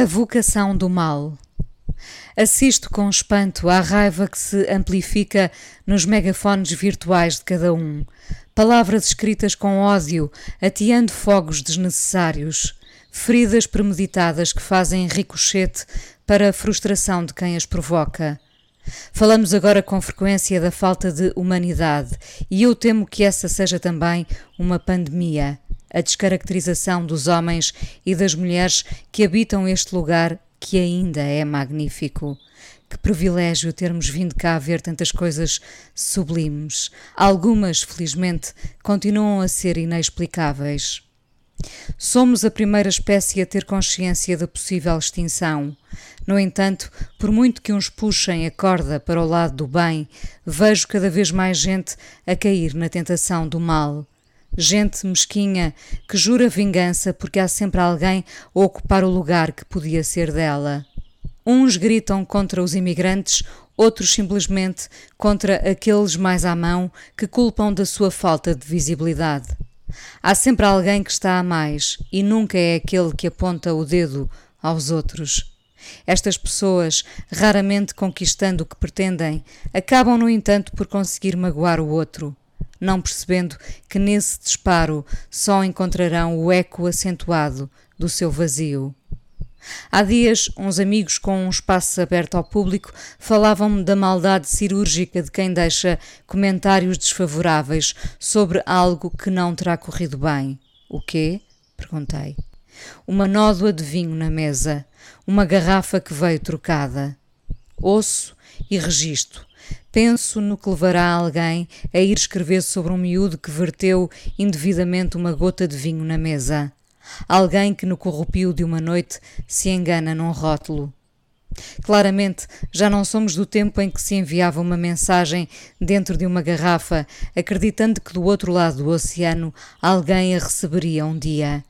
A vocação do mal. Assisto com espanto à raiva que se amplifica nos megafones virtuais de cada um. Palavras escritas com ódio, ateando fogos desnecessários. Feridas premeditadas que fazem ricochete para a frustração de quem as provoca. Falamos agora com frequência da falta de humanidade e eu temo que essa seja também uma pandemia a descaracterização dos homens e das mulheres que habitam este lugar que ainda é magnífico. Que privilégio termos vindo cá ver tantas coisas sublimes. Algumas, felizmente, continuam a ser inexplicáveis. Somos a primeira espécie a ter consciência da possível extinção. No entanto, por muito que uns puxem a corda para o lado do bem, vejo cada vez mais gente a cair na tentação do mal gente mesquinha que jura vingança porque há sempre alguém a ocupar o lugar que podia ser dela. Uns gritam contra os imigrantes, outros simplesmente contra aqueles mais à mão que culpam da sua falta de visibilidade. Há sempre alguém que está a mais e nunca é aquele que aponta o dedo aos outros. Estas pessoas, raramente conquistando o que pretendem, acabam, no entanto, por conseguir magoar o outro não percebendo que nesse disparo só encontrarão o eco acentuado do seu vazio. Há dias, uns amigos com um espaço aberto ao público falavam-me da maldade cirúrgica de quem deixa comentários desfavoráveis sobre algo que não terá corrido bem. O quê? perguntei. Uma nódoa de vinho na mesa, uma garrafa que veio trocada. Ouço e registro Penso no que levará alguém a ir escrever sobre um miúdo que verteu indevidamente uma gota de vinho na mesa. Alguém que no corrupio de uma noite se engana num rótulo. Claramente, já não somos do tempo em que se enviava uma mensagem dentro de uma garrafa, acreditando que do outro lado do oceano alguém a receberia um dia.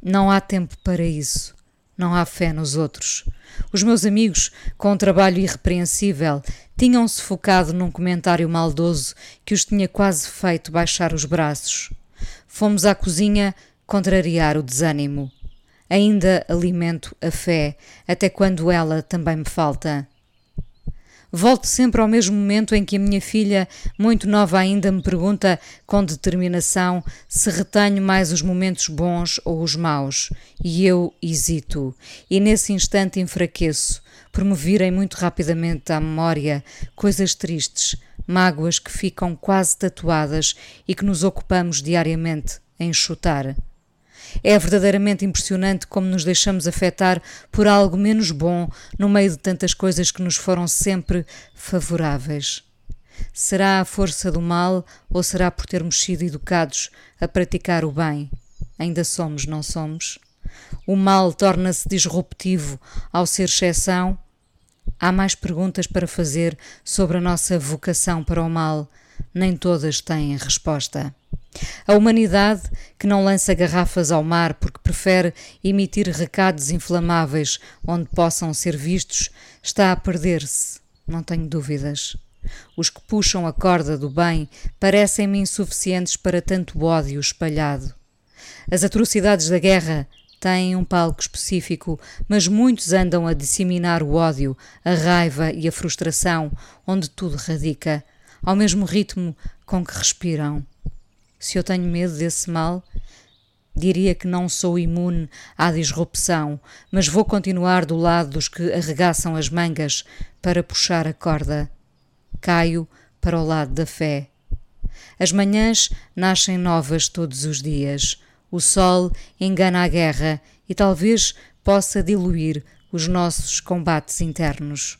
Não há tempo para isso. Não há fé nos outros. Os meus amigos, com um trabalho irrepreensível, tinham-se focado num comentário maldoso que os tinha quase feito baixar os braços. Fomos à cozinha contrariar o desânimo. Ainda alimento a fé, até quando ela também me falta. Volto sempre ao mesmo momento em que a minha filha, muito nova ainda, me pergunta com determinação se retenho mais os momentos bons ou os maus, e eu hesito, e nesse instante enfraqueço, por me virem muito rapidamente à memória coisas tristes, mágoas que ficam quase tatuadas e que nos ocupamos diariamente em chutar. É verdadeiramente impressionante como nos deixamos afetar por algo menos bom no meio de tantas coisas que nos foram sempre favoráveis. Será a força do mal ou será por termos sido educados a praticar o bem? Ainda somos, não somos? O mal torna-se disruptivo ao ser exceção? Há mais perguntas para fazer sobre a nossa vocação para o mal. Nem todas têm resposta. A humanidade, que não lança garrafas ao mar porque prefere emitir recados inflamáveis onde possam ser vistos, está a perder-se, não tenho dúvidas. Os que puxam a corda do bem parecem-me insuficientes para tanto ódio espalhado. As atrocidades da guerra têm um palco específico, mas muitos andam a disseminar o ódio, a raiva e a frustração, onde tudo radica, ao mesmo ritmo com que respiram. Se eu tenho medo desse mal, diria que não sou imune à disrupção, mas vou continuar do lado dos que arregaçam as mangas para puxar a corda. Caio para o lado da fé. As manhãs nascem novas todos os dias. O sol engana a guerra e talvez possa diluir os nossos combates internos.